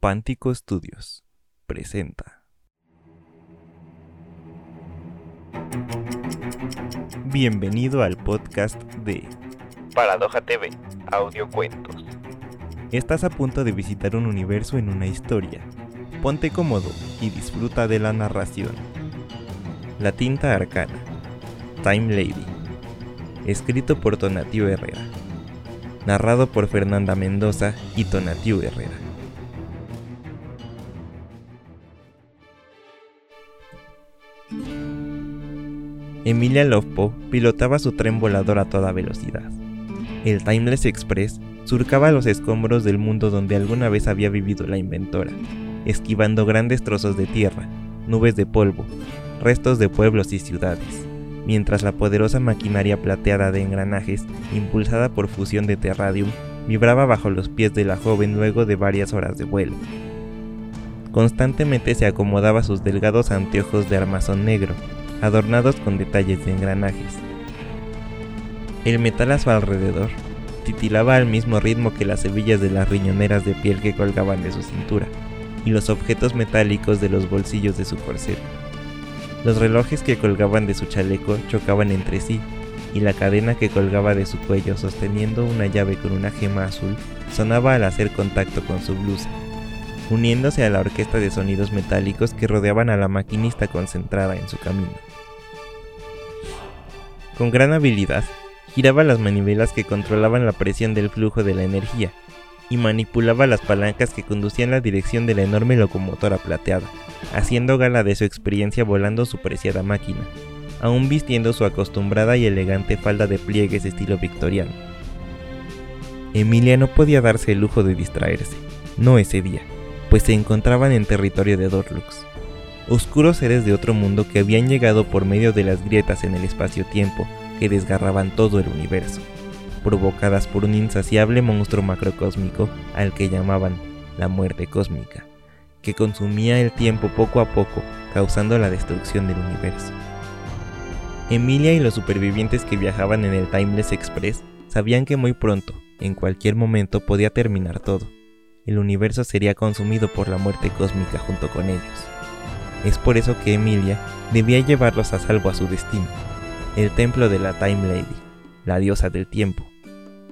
Pántico Studios presenta. Bienvenido al podcast de Paradoja TV, audiocuentos. Estás a punto de visitar un universo en una historia. Ponte cómodo y disfruta de la narración. La tinta arcana. Time Lady. Escrito por Tonatiu Herrera. Narrado por Fernanda Mendoza y Tonatiu Herrera. Emilia Lovpo pilotaba su tren volador a toda velocidad. El Timeless Express surcaba los escombros del mundo donde alguna vez había vivido la inventora, esquivando grandes trozos de tierra, nubes de polvo, restos de pueblos y ciudades, mientras la poderosa maquinaria plateada de engranajes, impulsada por fusión de terradium, vibraba bajo los pies de la joven luego de varias horas de vuelo. Constantemente se acomodaba sus delgados anteojos de armazón negro, adornados con detalles de engranajes. El metal a su alrededor titilaba al mismo ritmo que las hebillas de las riñoneras de piel que colgaban de su cintura y los objetos metálicos de los bolsillos de su corset. Los relojes que colgaban de su chaleco chocaban entre sí y la cadena que colgaba de su cuello sosteniendo una llave con una gema azul sonaba al hacer contacto con su blusa, uniéndose a la orquesta de sonidos metálicos que rodeaban a la maquinista concentrada en su camino. Con gran habilidad, giraba las manivelas que controlaban la presión del flujo de la energía y manipulaba las palancas que conducían la dirección de la enorme locomotora plateada, haciendo gala de su experiencia volando su preciada máquina, aún vistiendo su acostumbrada y elegante falda de pliegues estilo victoriano. Emilia no podía darse el lujo de distraerse, no ese día, pues se encontraban en territorio de Dorlux, oscuros seres de otro mundo que habían llegado por medio de las grietas en el espacio-tiempo que desgarraban todo el universo, provocadas por un insaciable monstruo macrocósmico al que llamaban la muerte cósmica, que consumía el tiempo poco a poco, causando la destrucción del universo. Emilia y los supervivientes que viajaban en el Timeless Express sabían que muy pronto, en cualquier momento, podía terminar todo. El universo sería consumido por la muerte cósmica junto con ellos. Es por eso que Emilia debía llevarlos a salvo a su destino, el templo de la Time Lady, la diosa del tiempo.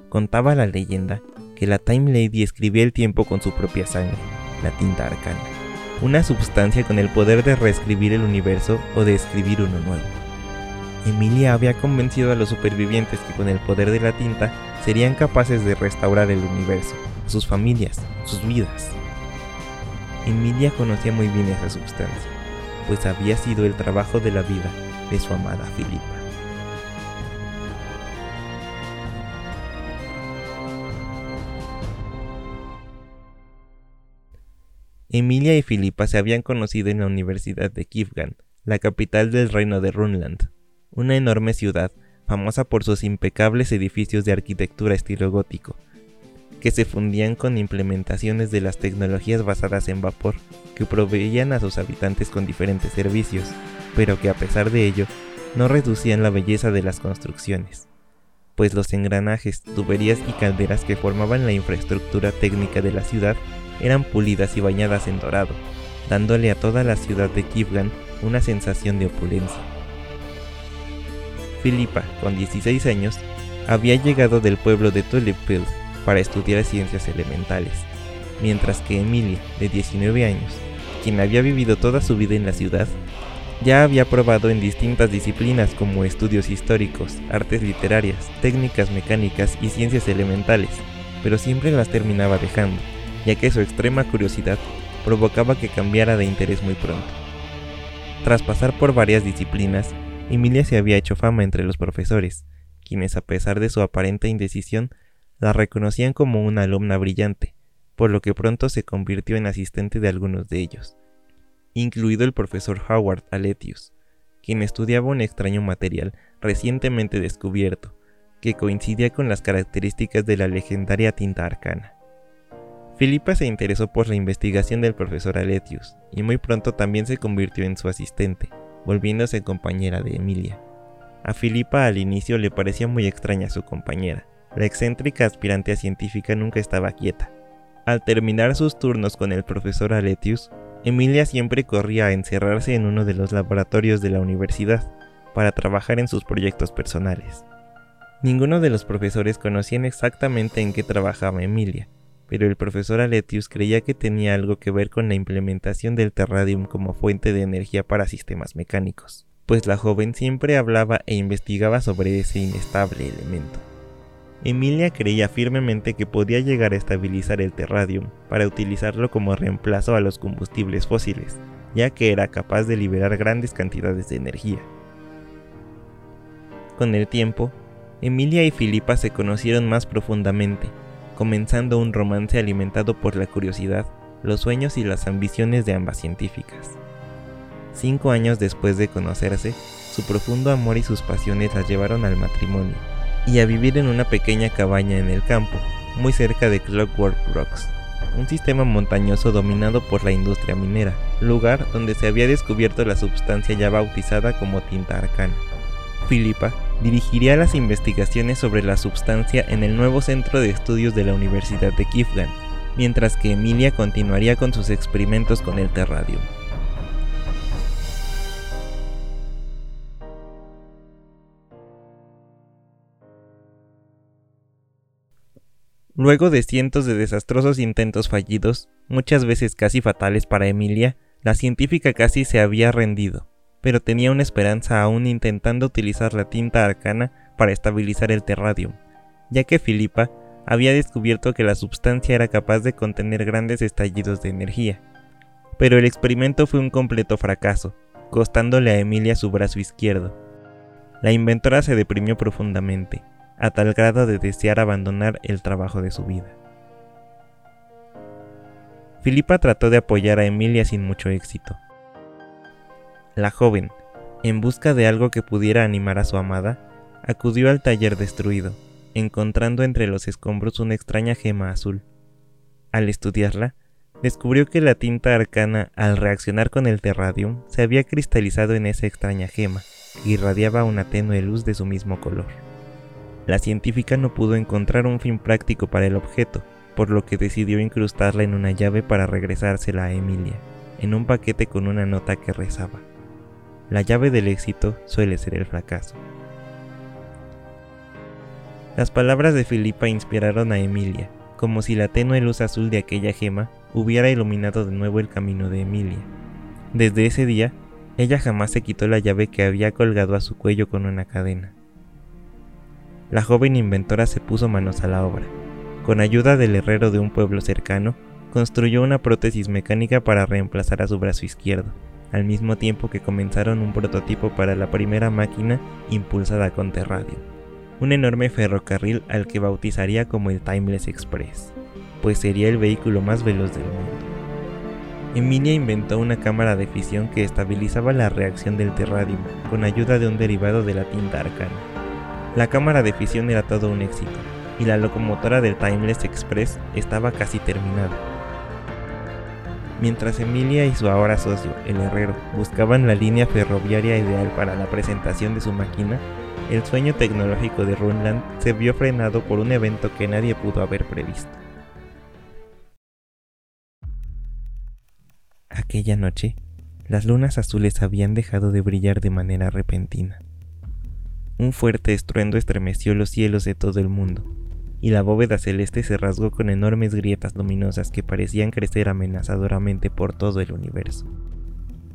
Contaba la leyenda que la Time Lady escribía el tiempo con su propia sangre, la tinta arcana, una sustancia con el poder de reescribir el universo o de escribir uno nuevo. Emilia había convencido a los supervivientes que con el poder de la tinta serían capaces de restaurar el universo, sus familias, sus vidas. Emilia conocía muy bien esa sustancia, pues había sido el trabajo de la vida de su amada Filipa. Emilia y Filipa se habían conocido en la Universidad de Kivgan, la capital del reino de Runland, una enorme ciudad famosa por sus impecables edificios de arquitectura estilo gótico, que se fundían con implementaciones de las tecnologías basadas en vapor que proveían a sus habitantes con diferentes servicios, pero que a pesar de ello no reducían la belleza de las construcciones, pues los engranajes, tuberías y calderas que formaban la infraestructura técnica de la ciudad eran pulidas y bañadas en dorado, dándole a toda la ciudad de Kivgan una sensación de opulencia. Filipa, con 16 años, había llegado del pueblo de Tulipfield para estudiar ciencias elementales, mientras que Emilia, de 19 años, quien había vivido toda su vida en la ciudad, ya había probado en distintas disciplinas como estudios históricos, artes literarias, técnicas mecánicas y ciencias elementales, pero siempre las terminaba dejando, ya que su extrema curiosidad provocaba que cambiara de interés muy pronto. Tras pasar por varias disciplinas, Emilia se había hecho fama entre los profesores, quienes a pesar de su aparente indecisión, la reconocían como una alumna brillante, por lo que pronto se convirtió en asistente de algunos de ellos, incluido el profesor Howard Aletius, quien estudiaba un extraño material recientemente descubierto, que coincidía con las características de la legendaria tinta arcana. Filipa se interesó por la investigación del profesor Aletius y muy pronto también se convirtió en su asistente, volviéndose compañera de Emilia. A Filipa al inicio le parecía muy extraña su compañera. La excéntrica aspirante a científica nunca estaba quieta, Al terminar sus turnos con el profesor Aletius, Emilia siempre corría a encerrarse en uno de los laboratorios de la universidad para trabajar en sus proyectos personales. Ninguno de los profesores conocían exactamente en qué trabajaba Emilia, pero el profesor Aletius creía que tenía algo que ver con la implementación del terradium como fuente de energía para sistemas mecánicos, pues la joven siempre hablaba e investigaba sobre ese inestable elemento. Emilia creía firmemente que podía llegar a estabilizar el terradium para utilizarlo como reemplazo a los combustibles fósiles, ya que era capaz de liberar grandes cantidades de energía. Con el tiempo, Emilia y Filipa se conocieron más profundamente, comenzando un romance alimentado por la curiosidad, los sueños y las ambiciones de ambas científicas. Cinco años después de conocerse, su profundo amor y sus pasiones las llevaron al matrimonio y a vivir en una pequeña cabaña en el campo, muy cerca de Clockwork Rocks, un sistema montañoso dominado por la industria minera, lugar donde se había descubierto la sustancia ya bautizada como tinta arcana. Filipa dirigiría las investigaciones sobre la sustancia en el nuevo centro de estudios de la Universidad de Kifgan, mientras que Emilia continuaría con sus experimentos con el terradium. Luego de cientos de desastrosos intentos fallidos, muchas veces casi fatales para Emilia, la científica casi se había rendido pero tenía una esperanza aún intentando utilizar la tinta arcana para estabilizar el terradium, ya que Filipa había descubierto que la sustancia era capaz de contener grandes estallidos de energía. Pero el experimento fue un completo fracaso, costándole a Emilia su brazo izquierdo. La inventora se deprimió profundamente, a tal grado de desear abandonar el trabajo de su vida. Filipa trató de apoyar a Emilia sin mucho éxito. La joven, en busca de algo que pudiera animar a su amada, acudió al taller destruido, encontrando entre los escombros una extraña gema azul. Al estudiarla, descubrió que la tinta arcana, al reaccionar con el terradium, se había cristalizado en esa extraña gema, que irradiaba una tenue luz de su mismo color. La científica no pudo encontrar un fin práctico para el objeto, por lo que decidió incrustarla en una llave para regresársela a Emilia, en un paquete con una nota que rezaba. La llave del éxito suele ser el fracaso. Las palabras de Filipa inspiraron a Emilia, como si la tenue luz azul de aquella gema hubiera iluminado de nuevo el camino de Emilia. Desde ese día, ella jamás se quitó la llave que había colgado a su cuello con una cadena. La joven inventora se puso manos a la obra. Con ayuda del herrero de un pueblo cercano, construyó una prótesis mecánica para reemplazar a su brazo izquierdo al mismo tiempo que comenzaron un prototipo para la primera máquina impulsada con Terradio, un enorme ferrocarril al que bautizaría como el Timeless Express, pues sería el vehículo más veloz del mundo. Emilia inventó una cámara de fisión que estabilizaba la reacción del terradium con ayuda de un derivado de la tinta arcana. La cámara de fisión era todo un éxito, y la locomotora del Timeless Express estaba casi terminada Mientras Emilia y su ahora socio, el herrero, buscaban la línea ferroviaria ideal para la presentación de su máquina, el sueño tecnológico de Runland se vio frenado por un evento que nadie pudo haber previsto. Aquella noche, las lunas azules habían dejado de brillar de manera repentina. Un fuerte estruendo estremeció los cielos de todo el mundo, y la bóveda celeste se rasgó con enormes grietas luminosas que parecían crecer amenazadoramente por todo el universo.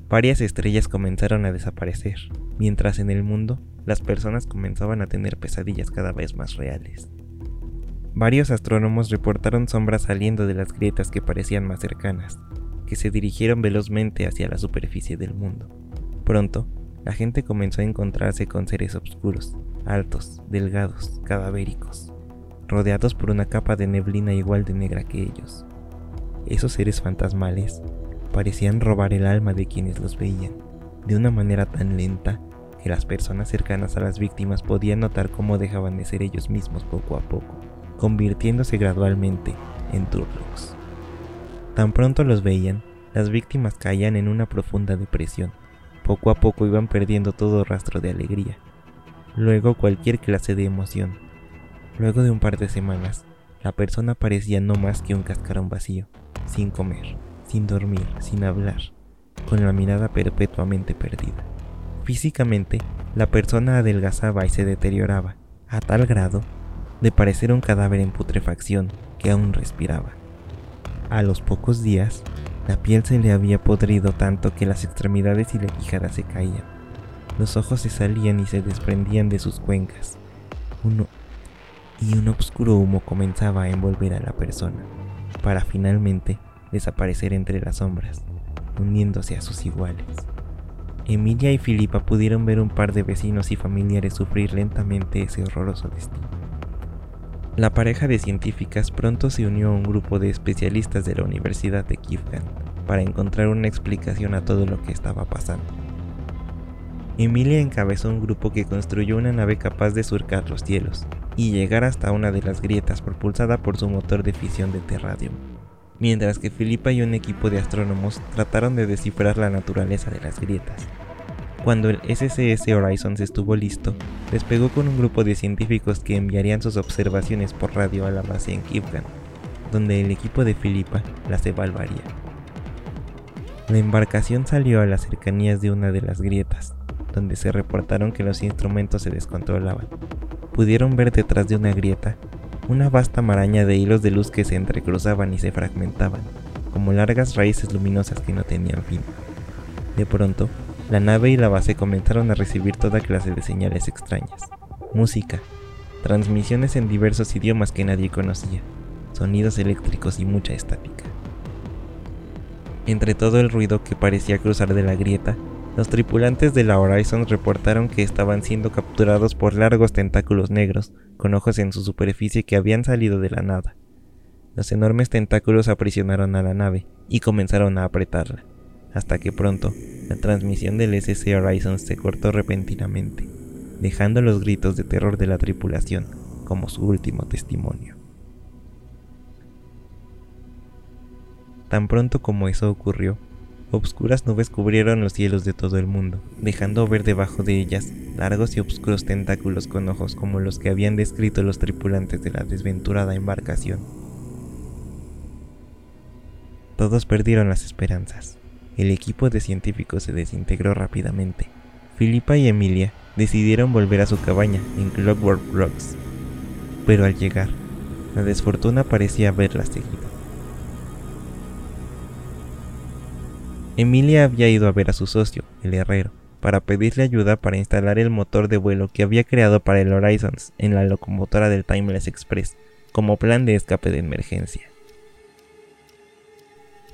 Varias estrellas comenzaron a desaparecer, mientras en el mundo las personas comenzaban a tener pesadillas cada vez más reales. Varios astrónomos reportaron sombras saliendo de las grietas que parecían más cercanas, que se dirigieron velozmente hacia la superficie del mundo. Pronto, la gente comenzó a encontrarse con seres oscuros, altos, delgados, cadavéricos, rodeados por una capa de neblina igual de negra que ellos. Esos seres fantasmales parecían robar el alma de quienes los veían, de una manera tan lenta que las personas cercanas a las víctimas podían notar cómo dejaban de ser ellos mismos poco a poco, convirtiéndose gradualmente en Turlocks. Tan pronto los veían, las víctimas caían en una profunda depresión. Poco a poco iban perdiendo todo rastro de alegría. Luego cualquier clase de emoción, Luego de un par de semanas, la persona parecía no más que un cascarón vacío, sin comer, sin dormir, sin hablar, con la mirada perpetuamente perdida. Físicamente, la persona adelgazaba y se deterioraba, a tal grado de parecer un cadáver en putrefacción que aún respiraba. A los pocos días, la piel se le había podrido tanto que las extremidades y la quijada se caían. Los ojos se salían y se desprendían de sus cuencas. Uno y un oscuro humo comenzaba a envolver a la persona, para finalmente desaparecer entre las sombras, uniéndose a sus iguales. Emilia y Filipa pudieron ver un par de vecinos y familiares sufrir lentamente ese horroroso destino. La pareja de científicas pronto se unió a un grupo de especialistas de la Universidad de Kivgan para encontrar una explicación a todo lo que estaba pasando. Emilia encabezó un grupo que construyó una nave capaz de surcar los cielos y llegar hasta una de las grietas propulsada por su motor de fisión de terradium, mientras que Filipa y un equipo de astrónomos trataron de descifrar la naturaleza de las grietas. Cuando el SCS Horizons estuvo listo, despegó con un grupo de científicos que enviarían sus observaciones por radio a la base en Kivgan, donde el equipo de Filipa las evaluaría. La embarcación salió a las cercanías de una de las grietas, donde se reportaron que los instrumentos se descontrolaban. Pudieron ver detrás de una grieta una vasta maraña de hilos de luz que se entrecruzaban y se fragmentaban, como largas raíces luminosas que no tenían fin. De pronto, la nave y la base comenzaron a recibir toda clase de señales extrañas. Música, transmisiones en diversos idiomas que nadie conocía, sonidos eléctricos y mucha estática. Entre todo el ruido que parecía cruzar de la grieta, los tripulantes de la Horizon reportaron que estaban siendo capturados por largos tentáculos negros, con ojos en su superficie que habían salido de la nada. Los enormes tentáculos aprisionaron a la nave y comenzaron a apretarla, hasta que pronto la transmisión del SC Horizon se cortó repentinamente, dejando los gritos de terror de la tripulación como su último testimonio. Tan pronto como eso ocurrió, Obscuras nubes cubrieron los cielos de todo el mundo, dejando ver debajo de ellas largos y oscuros tentáculos con ojos como los que habían descrito los tripulantes de la desventurada embarcación. Todos perdieron las esperanzas. El equipo de científicos se desintegró rápidamente. Filipa y Emilia decidieron volver a su cabaña en Clockwork Rocks, pero al llegar, la desfortuna parecía haberlas seguido. Emilia había ido a ver a su socio, el herrero, para pedirle ayuda para instalar el motor de vuelo que había creado para el Horizons en la locomotora del Timeless Express, como plan de escape de emergencia.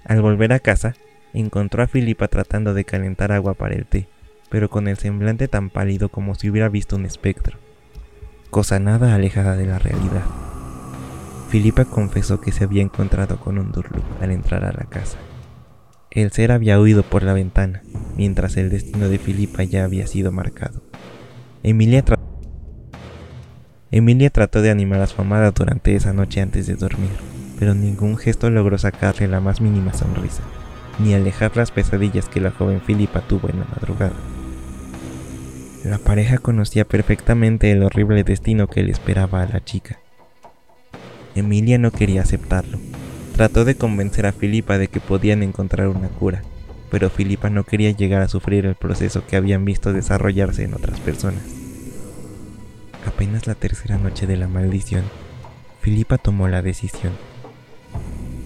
Al volver a casa, encontró a Filipa tratando de calentar agua para el té, pero con el semblante tan pálido como si hubiera visto un espectro, cosa nada alejada de la realidad. Filipa confesó que se había encontrado con un Durluk al entrar a la casa. El ser había huido por la ventana, mientras el destino de Filipa ya había sido marcado. Emilia, Emilia trató de animar a su amada durante esa noche antes de dormir, pero ningún gesto logró sacarle la más mínima sonrisa, ni alejar las pesadillas que la joven Filipa tuvo en la madrugada. La pareja conocía perfectamente el horrible destino que le esperaba a la chica. Emilia no quería aceptarlo, Trató de convencer a Filipa de que podían encontrar una cura, pero Filipa no quería llegar a sufrir el proceso que habían visto desarrollarse en otras personas. Apenas la tercera noche de la maldición, Filipa tomó la decisión,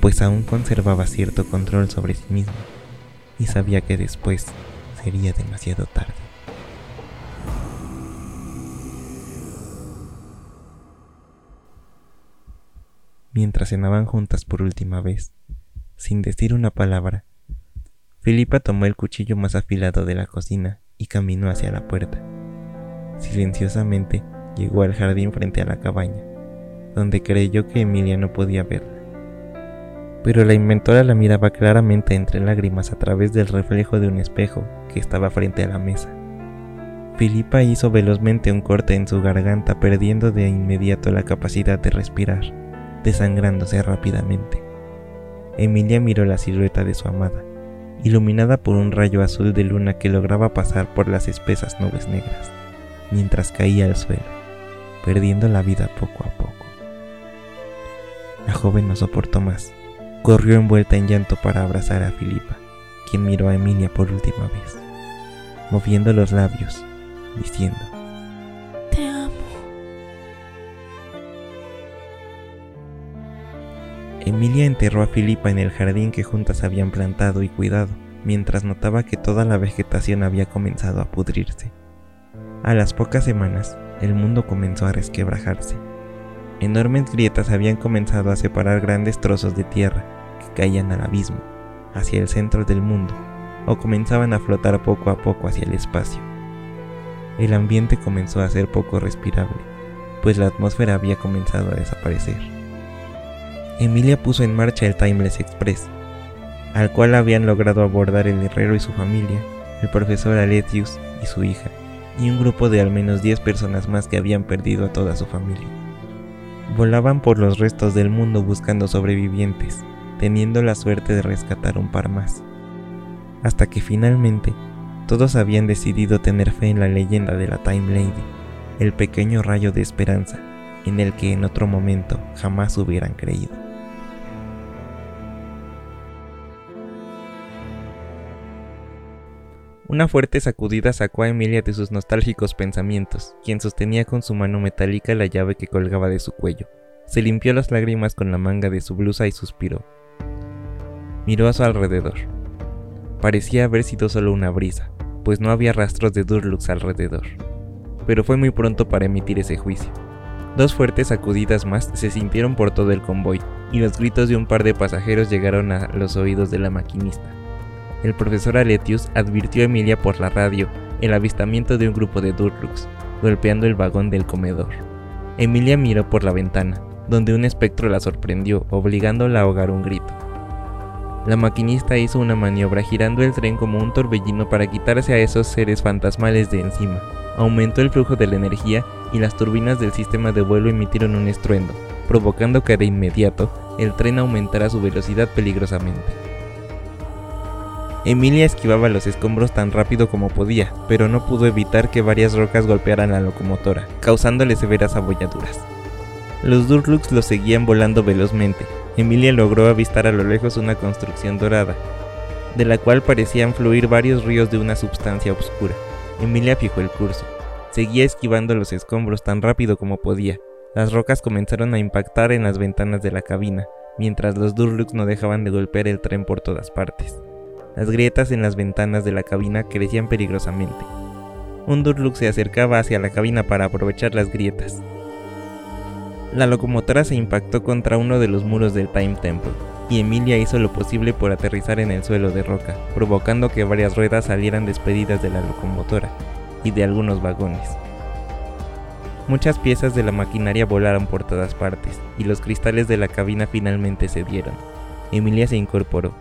pues aún conservaba cierto control sobre sí misma y sabía que después sería demasiado tarde. mientras cenaban juntas por última vez, sin decir una palabra. Filipa tomó el cuchillo más afilado de la cocina y caminó hacia la puerta. Silenciosamente llegó al jardín frente a la cabaña, donde creyó que Emilia no podía verla. Pero la inventora la miraba claramente entre lágrimas a través del reflejo de un espejo que estaba frente a la mesa. Filipa hizo velozmente un corte en su garganta perdiendo de inmediato la capacidad de respirar desangrándose rápidamente. Emilia miró la silueta de su amada, iluminada por un rayo azul de luna que lograba pasar por las espesas nubes negras, mientras caía al suelo, perdiendo la vida poco a poco. La joven no soportó más. Corrió envuelta en llanto para abrazar a Filipa, quien miró a Emilia por última vez, moviendo los labios, diciendo, Te amo. Emilia enterró a Filipa en el jardín que juntas habían plantado y cuidado, mientras notaba que toda la vegetación había comenzado a pudrirse. A las pocas semanas, el mundo comenzó a resquebrajarse. Enormes grietas habían comenzado a separar grandes trozos de tierra que caían al abismo, hacia el centro del mundo, o comenzaban a flotar poco a poco hacia el espacio. El ambiente comenzó a ser poco respirable, pues la atmósfera había comenzado a desaparecer. Emilia puso en marcha el Timeless Express, al cual habían logrado abordar el herrero y su familia, el profesor Aletius y su hija, y un grupo de al menos 10 personas más que habían perdido a toda su familia. Volaban por los restos del mundo buscando sobrevivientes, teniendo la suerte de rescatar un par más. Hasta que finalmente todos habían decidido tener fe en la leyenda de la Time Lady, el pequeño rayo de esperanza en el que en otro momento jamás hubieran creído. Una fuerte sacudida sacó a Emilia de sus nostálgicos pensamientos, quien sostenía con su mano metálica la llave que colgaba de su cuello. Se limpió las lágrimas con la manga de su blusa y suspiró. Miró a su alrededor. Parecía haber sido solo una brisa, pues no había rastros de Durlux alrededor. Pero fue muy pronto para emitir ese juicio. Dos fuertes sacudidas más se sintieron por todo el convoy, y los gritos de un par de pasajeros llegaron a los oídos de la maquinista el profesor Aletius advirtió a Emilia por la radio el avistamiento de un grupo de Durlux, golpeando el vagón del comedor. Emilia miró por la ventana, donde un espectro la sorprendió, obligándola a ahogar un grito. La maquinista hizo una maniobra girando el tren como un torbellino para quitarse a esos seres fantasmales de encima. Aumentó el flujo de la energía y las turbinas del sistema de vuelo emitieron un estruendo, provocando que de inmediato el tren aumentara su velocidad peligrosamente. Emilia esquivaba los escombros tan rápido como podía, pero no pudo evitar que varias rocas golpearan la locomotora, causándole severas abolladuras. Los Durlux los seguían volando velozmente. Emilia logró avistar a lo lejos una construcción dorada, de la cual parecían fluir varios ríos de una sustancia oscura. Emilia fijó el curso. Seguía esquivando los escombros tan rápido como podía. Las rocas comenzaron a impactar en las ventanas de la cabina, mientras los Durlux no dejaban de golpear el tren por todas partes. Las grietas en las ventanas de la cabina crecían peligrosamente. Un Durlux se acercaba hacia la cabina para aprovechar las grietas. La locomotora se impactó contra uno de los muros del Time Temple, y Emilia hizo lo posible por aterrizar en el suelo de roca, provocando que varias ruedas salieran despedidas de la locomotora y de algunos vagones. Muchas piezas de la maquinaria volaron por todas partes, y los cristales de la cabina finalmente cedieron. Emilia se incorporó,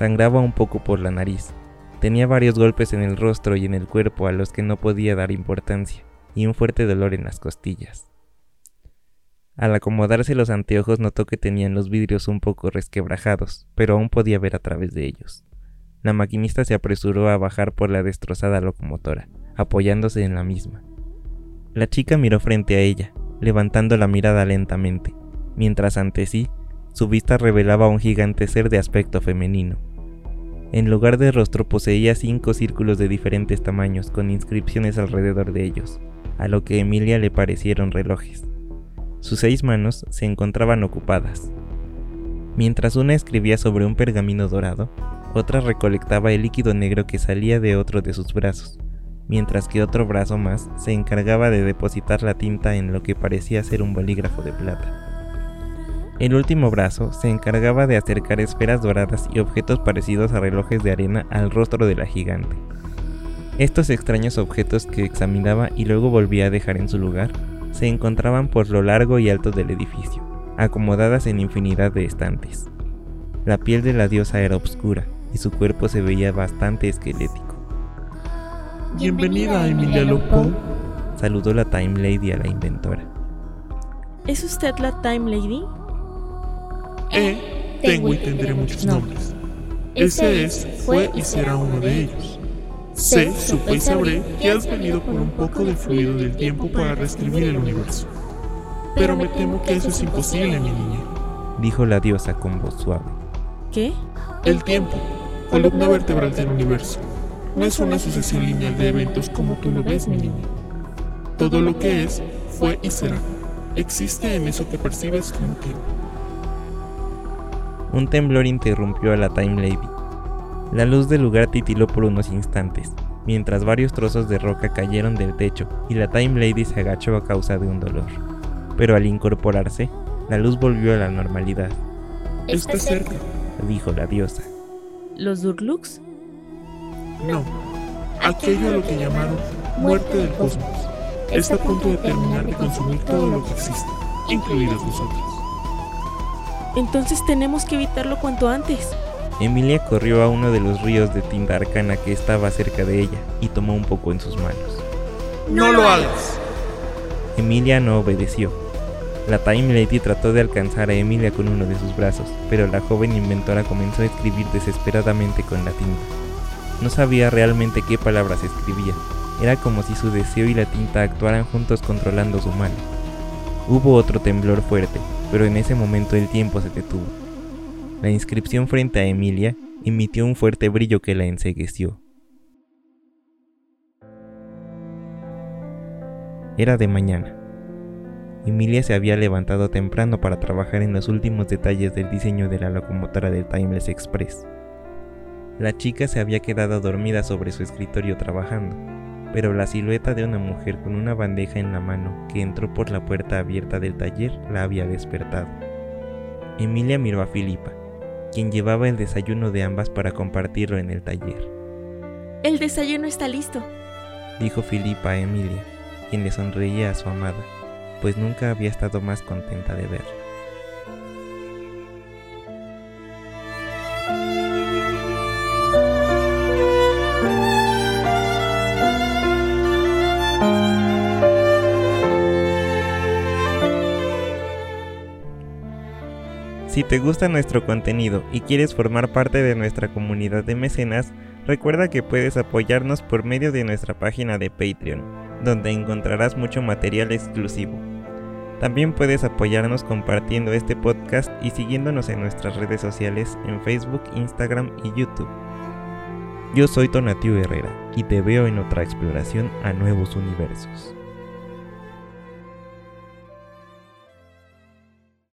Sangraba un poco por la nariz. Tenía varios golpes en el rostro y en el cuerpo a los que no podía dar importancia, y un fuerte dolor en las costillas. Al acomodarse los anteojos notó que tenían los vidrios un poco resquebrajados, pero aún podía ver a través de ellos. La maquinista se apresuró a bajar por la destrozada locomotora, apoyándose en la misma. La chica miró frente a ella, levantando la mirada lentamente, mientras ante sí su vista revelaba un gigante ser de aspecto femenino. En lugar de rostro poseía cinco círculos de diferentes tamaños con inscripciones alrededor de ellos, a lo que Emilia le parecieron relojes. Sus seis manos se encontraban ocupadas. Mientras una escribía sobre un pergamino dorado, otra recolectaba el líquido negro que salía de otro de sus brazos, mientras que otro brazo más se encargaba de depositar la tinta en lo que parecía ser un bolígrafo de plata. El último brazo se encargaba de acercar esferas doradas y objetos parecidos a relojes de arena al rostro de la gigante. Estos extraños objetos que examinaba y luego volvía a dejar en su lugar se encontraban por lo largo y alto del edificio, acomodadas en infinidad de estantes. La piel de la diosa era oscura y su cuerpo se veía bastante esquelético. Bienvenida, Emilia Lopo. Saludó la Time Lady a la inventora. ¿Es usted la Time Lady? E, tengo y tendré muchos nombres. Ese es, fue y será uno de ellos. Sé, supe y sabré que has venido por un poco de fluido del tiempo para reescribir el universo. Pero me temo que eso es imposible, mi niña. dijo la diosa con voz suave. ¿Qué? El tiempo, columna vertebral del universo, no es una sucesión lineal de eventos como tú lo ves, mi niña. Todo lo que es, fue y será. Existe en eso que percibes como tiempo. Un temblor interrumpió a la Time Lady. La luz del lugar titiló por unos instantes, mientras varios trozos de roca cayeron del techo y la Time Lady se agachó a causa de un dolor. Pero al incorporarse, la luz volvió a la normalidad, Está cerca. dijo la diosa. ¿Los Durlux? No. Aquello a lo que llamaron muerte del cosmos. Está a punto de terminar de consumir todo lo que existe, incluidos nosotros. Entonces tenemos que evitarlo cuanto antes. Emilia corrió a uno de los ríos de tinta arcana que estaba cerca de ella y tomó un poco en sus manos. ¡No lo hagas! Emilia no obedeció. La Time Lady trató de alcanzar a Emilia con uno de sus brazos, pero la joven inventora comenzó a escribir desesperadamente con la tinta. No sabía realmente qué palabras escribía. Era como si su deseo y la tinta actuaran juntos controlando su mano. Hubo otro temblor fuerte, pero en ese momento el tiempo se detuvo. La inscripción frente a Emilia emitió un fuerte brillo que la encegueció. Era de mañana. Emilia se había levantado temprano para trabajar en los últimos detalles del diseño de la locomotora del Timeless Express. La chica se había quedado dormida sobre su escritorio trabajando, pero la silueta de una mujer con una bandeja en la mano que entró por la puerta abierta del taller la había despertado. Emilia miró a Filipa, quien llevaba el desayuno de ambas para compartirlo en el taller. El desayuno está listo. Dijo Filipa a Emilia, quien le sonreía a su amada, pues nunca había estado más contenta de verla. Te gusta nuestro contenido y quieres formar parte de nuestra comunidad de mecenas, recuerda que puedes apoyarnos por medio de nuestra página de Patreon, donde encontrarás mucho material exclusivo. También puedes apoyarnos compartiendo este podcast y siguiéndonos en nuestras redes sociales en Facebook, Instagram y YouTube. Yo soy Tonatiu Herrera y te veo en otra exploración a nuevos universos.